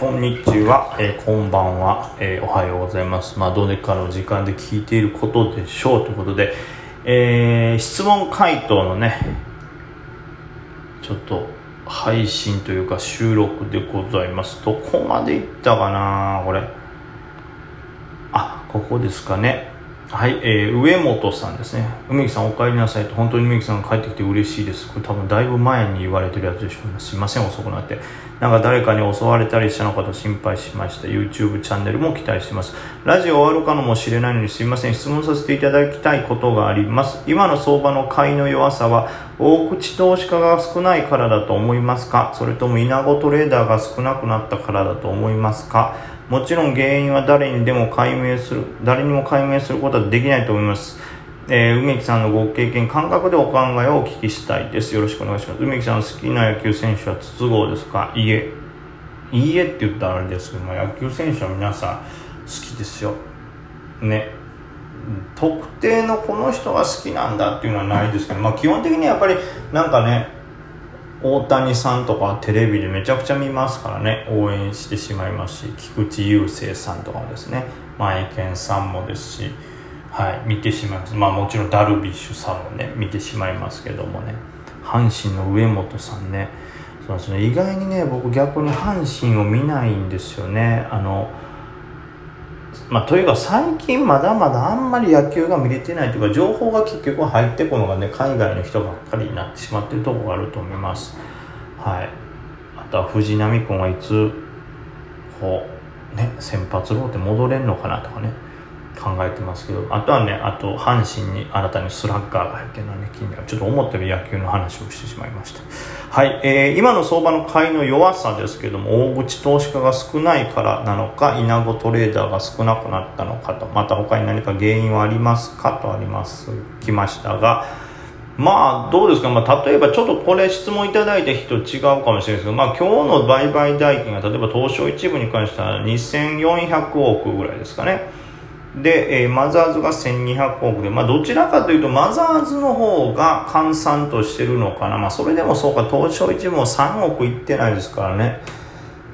こんにちは、えー、こんばんは、えー、おはようございます。まあ、どれかの時間で聞いていることでしょうということで、えー、質問回答のね、ちょっと配信というか収録でございます。どこまでいったかなこれ。あ、ここですかね。はい、えー、上本さんですね。梅木さんお帰りなさいと、本当に梅木さんが帰ってきて嬉しいです。これ多分だいぶ前に言われてるやつでしょうね。すいません、遅くなって。なんか誰かに襲われたりしたのかと心配しました。YouTube チャンネルも期待してます。ラジオ終わるかのもしれないのにすいません。質問させていただきたいことがあります。今の相場の買いの弱さは、大口投資家が少ないからだと思いますか？それとも稲子トレーダーが少なくなったからだと思いますか？もちろん原因は誰にでも解明する、誰にも解明することはできないと思います。えー、梅木さんのご経験、感覚でお考えをお聞きしたいです。よろしくお願いします。梅木さん好きな野球選手は筒香ですか？いいえ。いいえって言ったらあれですけども、野球選手は皆さん好きですよ。ね。特定のこの人が好きなんだっていうのはないですけど、まあ基本的にはやっぱりなんかね、大谷さんとかテレビでめちゃくちゃ見ますからね応援してしまいますし菊池雄星さんとかもですね前健さんもですし、はい、見てしまいます。まあもちろんダルビッシュさんもね見てしまいますけどもね。阪神の上本さんね。そうですね。意外にね僕逆に阪神を見ないんですよね。あのまあ、というか最近まだまだあんまり野球が見れてないというか情報が結局入ってくるのがね海外の人ばっかりになってしまってるところがあると思います。はい。あとは藤浪君はいつこうね先発ローテ戻れんのかなとかね。考えてますけどあとはねあと阪神に新たにスラッガーが入ってるのはね気になるちょっと思ってる野球の話をしてしまいました。はい、えー、今の相場の買いの弱さですけども大口投資家が少ないからなのか稲子トレーダーが少なくなったのかとまた他に何か原因はありますかとありますきましたがまあどうですか、まあ、例えばちょっとこれ質問いただいた人違うかもしれないですけど、まあ、今日の売買代金が例えば東証一部に関しては2400億ぐらいですかね。で、えー、マザーズが1200億で、まあ、どちらかというと、マザーズの方が換算としてるのかな。まあ、それでもそうか、東証一も3億いってないですからね。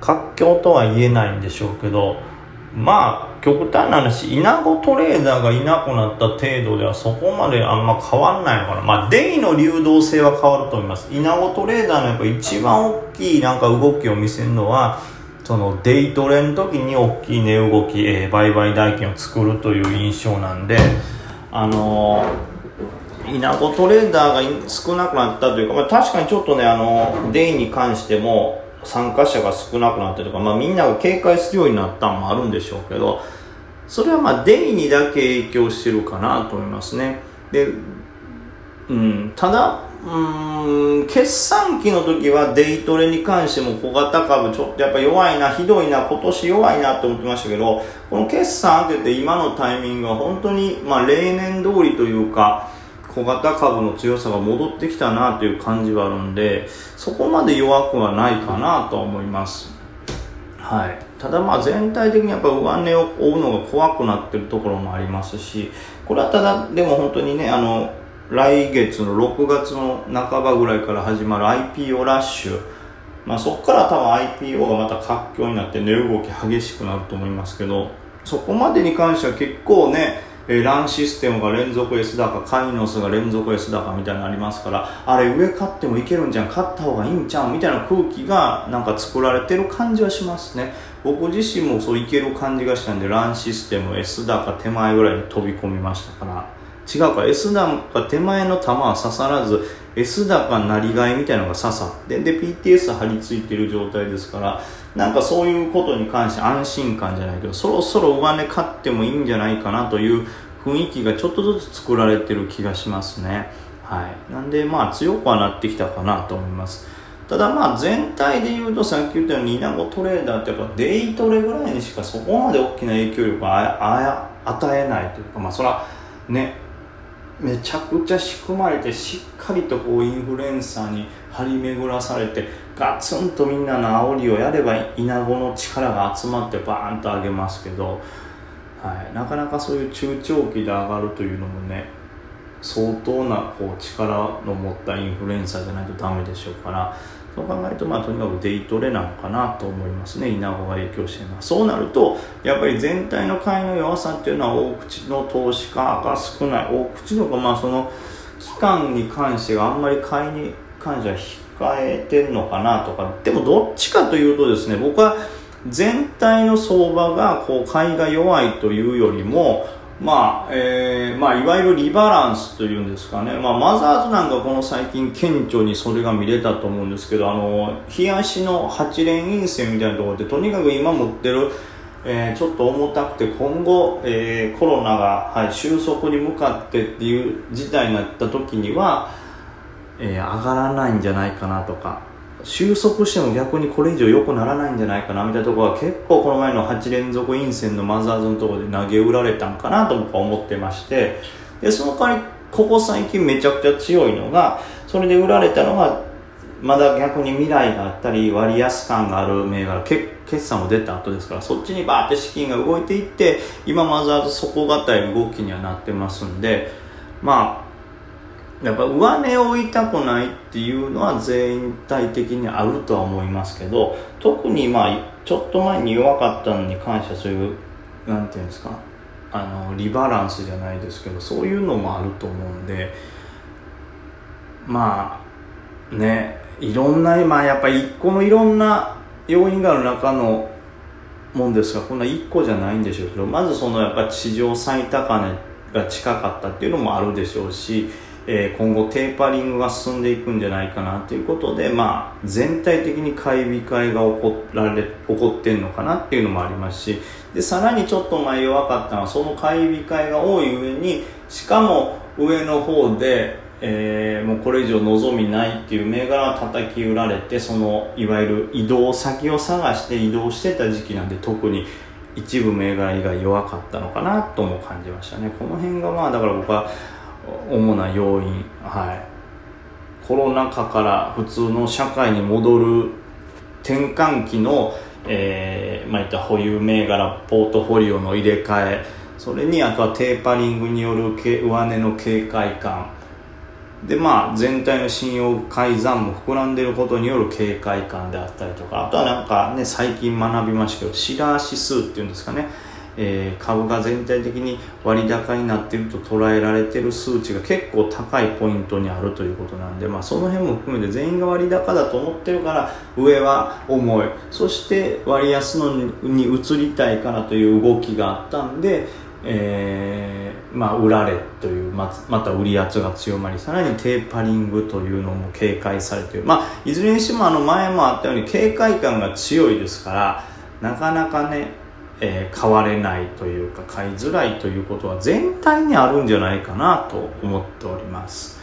活況とは言えないんでしょうけど、まあ、極端な話、イナゴトレーダーがいなくなった程度ではそこまであんま変わんないのかな。まあ、デイの流動性は変わると思います。イナゴトレーダーのやっぱ一番大きいなんか動きを見せるのは、そのデイトレの時に大きい値動き、えー、売買代金を作るという印象なんで、あのー、稲子トレーダーが少なくなったというか、まあ、確かにちょっとね、あのデイに関しても参加者が少なくなったとか、まあ、みんなが警戒するようになったのもあるんでしょうけど、それはまあデイにだけ影響してるかなと思いますね。で、うん、ただ、うん決算期の時はデイトレに関しても小型株ちょっとやっぱ弱いなひどいな今年弱いなと思ってましたけどこの決算明けて今のタイミングは本当にまあ例年通りというか小型株の強さが戻ってきたなという感じはあるんでそこまで弱くはないかなとは思います。はい。ただまあ全体的にやっぱ上値を追うのが怖くなってるところもありますしこれはただでも本当にねあの来月の6月の半ばぐらいから始まる IPO ラッシュ、まあ、そこから多分 IPO がまた活況になって値動き激しくなると思いますけどそこまでに関しては結構ねランシステムが連続 S 高カイノスが連続 S 高みたいなのありますからあれ上買ってもいけるんじゃん買った方がいいんちゃうみたいな空気がなんか作られてる感じはしますね。僕自身もそういける感じがしたんでランシステム S 高手前ぐらいに飛び込みましたから。違うか。S 高手前の球は刺さらず S 高なりがいみたいなのが刺さってで PTS 張り付いてる状態ですからなんかそういうことに関して安心感じゃないけどそろそろ上値買ってもいいんじゃないかなという雰囲気がちょっとずつ作られてる気がしますね。はい。なんでまあ強くはなってきたかなと思います。ただまあ全体で言うとさっき言ったように稲子トレーダーってやっぱデイトレぐらいにしかそこまで大きな影響力を与えないというかまあそらねめちゃくちゃ仕組まれてしっかりとこうインフルエンサーに張り巡らされてガツンとみんなの煽りをやればイナゴの力が集まってバーンと上げますけど、はい、なかなかそういう中長期で上がるというのもね相当なこう力の持ったインフルエンサーじゃないとダメでしょうからそう考えるとまあとにかくデイトレなのかなと思いますね。稲子が影響しているのはそうなるとやっぱり全体の買いの弱さっていうのは大口の投資家が少ない。大口のかまあその期間に関してはあんまり買いに関しては控えてるのかなとか。でもどっちかというとですね僕は全体の相場がこう買いが弱いというよりもまあえーまあ、いわゆるリバランスというんですかね、まあ、マザーズなんかこの最近顕著にそれが見れたと思うんですけどあの冷やしの8連陰線みたいなところでとにかく今持ってる、えー、ちょっと重たくて今後、えー、コロナが、はい、収束に向かってっていう事態になった時には、えー、上がらないんじゃないかなとか。収束しても逆にこれ以上良くならないんじゃないかなみたいなところは結構この前の8連続陰線のマザーズのところで投げ売られたんかなと僕は思ってましてでその代わりここ最近めちゃくちゃ強いのがそれで売られたのがまだ逆に未来があったり割安感がある銘柄決算も出た後ですからそっちにバーって資金が動いていって今マザーズ底堅い動きにはなってますんでまあやっぱ上値を追いたくないっていうのは全体的にあるとは思いますけど特にまあちょっと前に弱かったのに関してはそういうなんていうんですかあのリバランスじゃないですけどそういうのもあると思うんでまあねいろんなまあやっぱ一個のいろんな要因がある中のもんですがこんな1個じゃないんでしょうけどまずそのやっぱ地上最高値が近かったっていうのもあるでしょうしえ今後テーパリングが進んでいくんじゃないかなということで、まあ、全体的に買い控えが起こられ起こってんのかなっていうのもありますしでさらにちょっと前弱かったのはその買い控えが多い上にしかも上の方で、えー、もうこれ以上望みないっていう銘柄を叩き売られてそのいわゆる移動先を探して移動してた時期なんで特に一部銘柄以外弱かったのかなとも感じましたね。この辺がまあだから僕は主な要因。はい。コロナ禍から普通の社会に戻る転換期の、えー、まあ、いった保有銘柄ポートフォリオの入れ替え。それにあとはテーパリングによる上値の警戒感。でまあ全体の信用改ざんも膨らんでいることによる警戒感であったりとか。あとはなんかね最近学びましたけどシラー指数っていうんですかね。えー、株が全体的に割高になっていると捉えられている数値が結構高いポイントにあるということなんで、まあ、その辺も含めて全員が割高だと思ってるから上は重い。そして割安のに移りたいからという動きがあったんで、えー、まあ、売られというままた売り圧が強まりさらにテーパリングというのも警戒されている、まあ、いずれにしてもあの前もあったように警戒感が強いですからなかなかねえー、買われないというか買いづらいということは全体にあるんじゃないかなと思っております。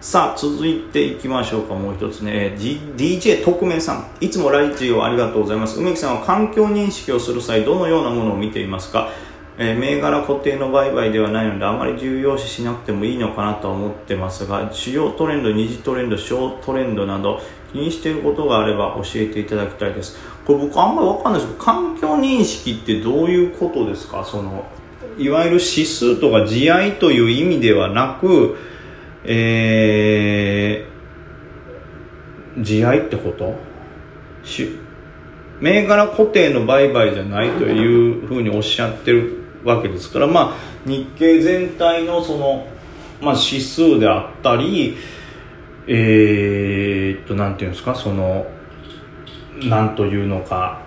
さあ続いていきましょうかもう一つね、D、DJ 特命さん。いつもライジオありがとうございます。梅木さんは環境認識をする際どのようなものを見ていますか？えー、銘柄固定の売買ではないのであまり重要視しなくてもいいのかなと思ってますが主要トレンド二次トレンド小トレンドなど気にしていることがあれば教えていただきたいです。これ僕あんまり分かんないです。けど環境認識ってどういうことですか？そのいわゆる指数とか地合という意味ではなくえー、地合ってこと？銘柄固定の売買じゃないというふうにおっしゃってるわけですからまあ日経全体のその、まあ、指数であったりえー、っとなんていうんですか？そのなんというのか、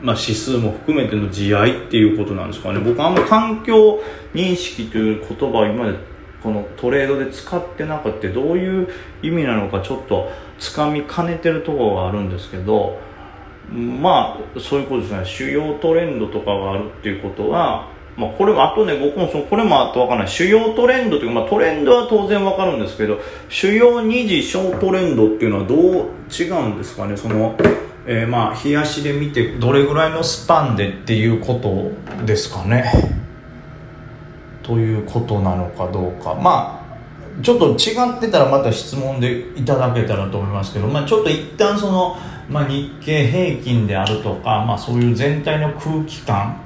まあ、指数も含めての地合いっていうことなんですかね。僕あんま環境認識という言葉を今までこのトレードで使ってなくてどういう意味なのかちょっとつかみかねてるところがあるんですけどまあそういうことですね。主要トレンドとかがあるっていうことはまあ、これもあとね僕もそのこれもあと分からない。主要トレンドというか、まあ、トレンドは当然分かるんですけど主要二次小トレンドっていうのはどう違うんですかね。その、えー、まあ冷やしで見てどれぐらいのスパンでっていうことですかね。ということなのかどうか。まあちょっと違ってたらまた質問でいただけたらと思いますけど、まあ、ちょっと一旦その、まあ、日経平均であるとか、まあ、そういう全体の空気感。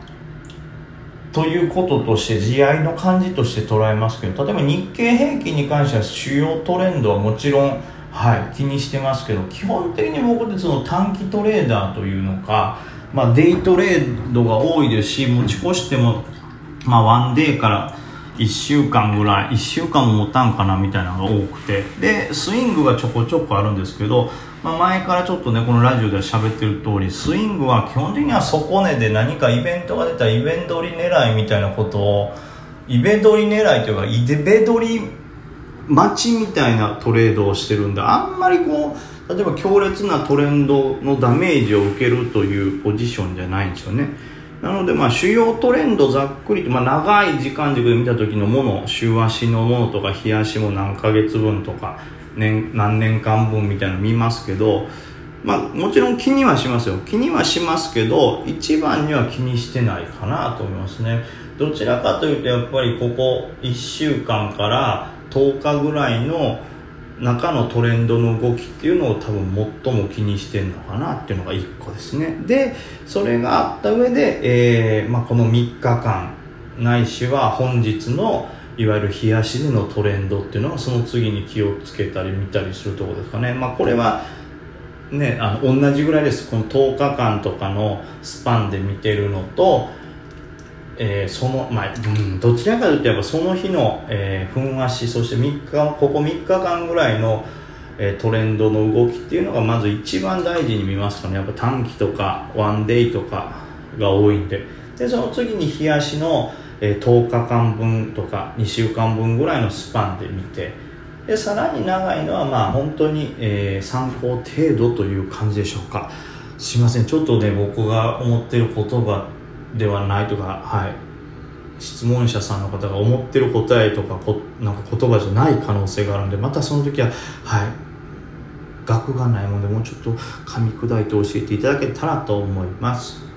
ということとして地合いの感じとして捉えますけど例えば日経平均に関しては主要トレンドはもちろんはい、気にしてますけど基本的に僕ってその短期トレーダーというのか、まあ、デイトレードが多いですし持ち越しても、まあ、ワンデーから1週間ぐらい1週間も持たんかなみたいなのが多くて。でスイングがちょこちょこあるんですけど、まあ、前からちょっとねこのラジオでは喋ってる通りスイングは基本的には底値で何かイベントが出たイベント売り狙いみたいなことをイベント売り狙いというかイベトリ待ちみたいなトレードをしてるんであんまりこう例えば強烈なトレンドのダメージを受けるというポジションじゃないんですよね。なのでまあ主要トレンドざっくりと、まあ、長い時間軸で見た時のもの週足のものとか日足も何ヶ月分とか年何年間分みたいなの見ますけどまあ、もちろん気にはしますよ。気にはしますけど一番には気にしてないかなと思いますね。どちらかというとやっぱりここ1週間から10日ぐらいの中のトレンドの動きっていうのを多分最も気にしてるのかなっていうのが1個ですね。でそれがあった上で、えーまあ、この3日間ないしは本日のいわゆる冷やしでのトレンドっていうのはその次に気をつけたり見たりするところですかね、まあ、これはねあの同じぐらいです。この10日間とかのスパンで見てるのとえー、そのまあ、うん、どちらかというとやっぱその日の、えー、ふん足そして3日ここ3日間ぐらいの、えー、トレンドの動きっていうのがまず一番大事に見ますかね。やっぱ短期とかワンデイとかが多いんで。でその次に日足の、えー、10日間分とか2週間分ぐらいのスパンで見て。でさらに長いのはまあ本当に、えー、参考程度という感じでしょうか。すいません。ちょっとね僕が思ってる言葉ではないとか、はい、質問者さんの方が思ってる答えとかこなんか言葉じゃない可能性があるんでまたその時は、はい、額がないものでもうちょっと噛み砕いて教えていただけたらと思います。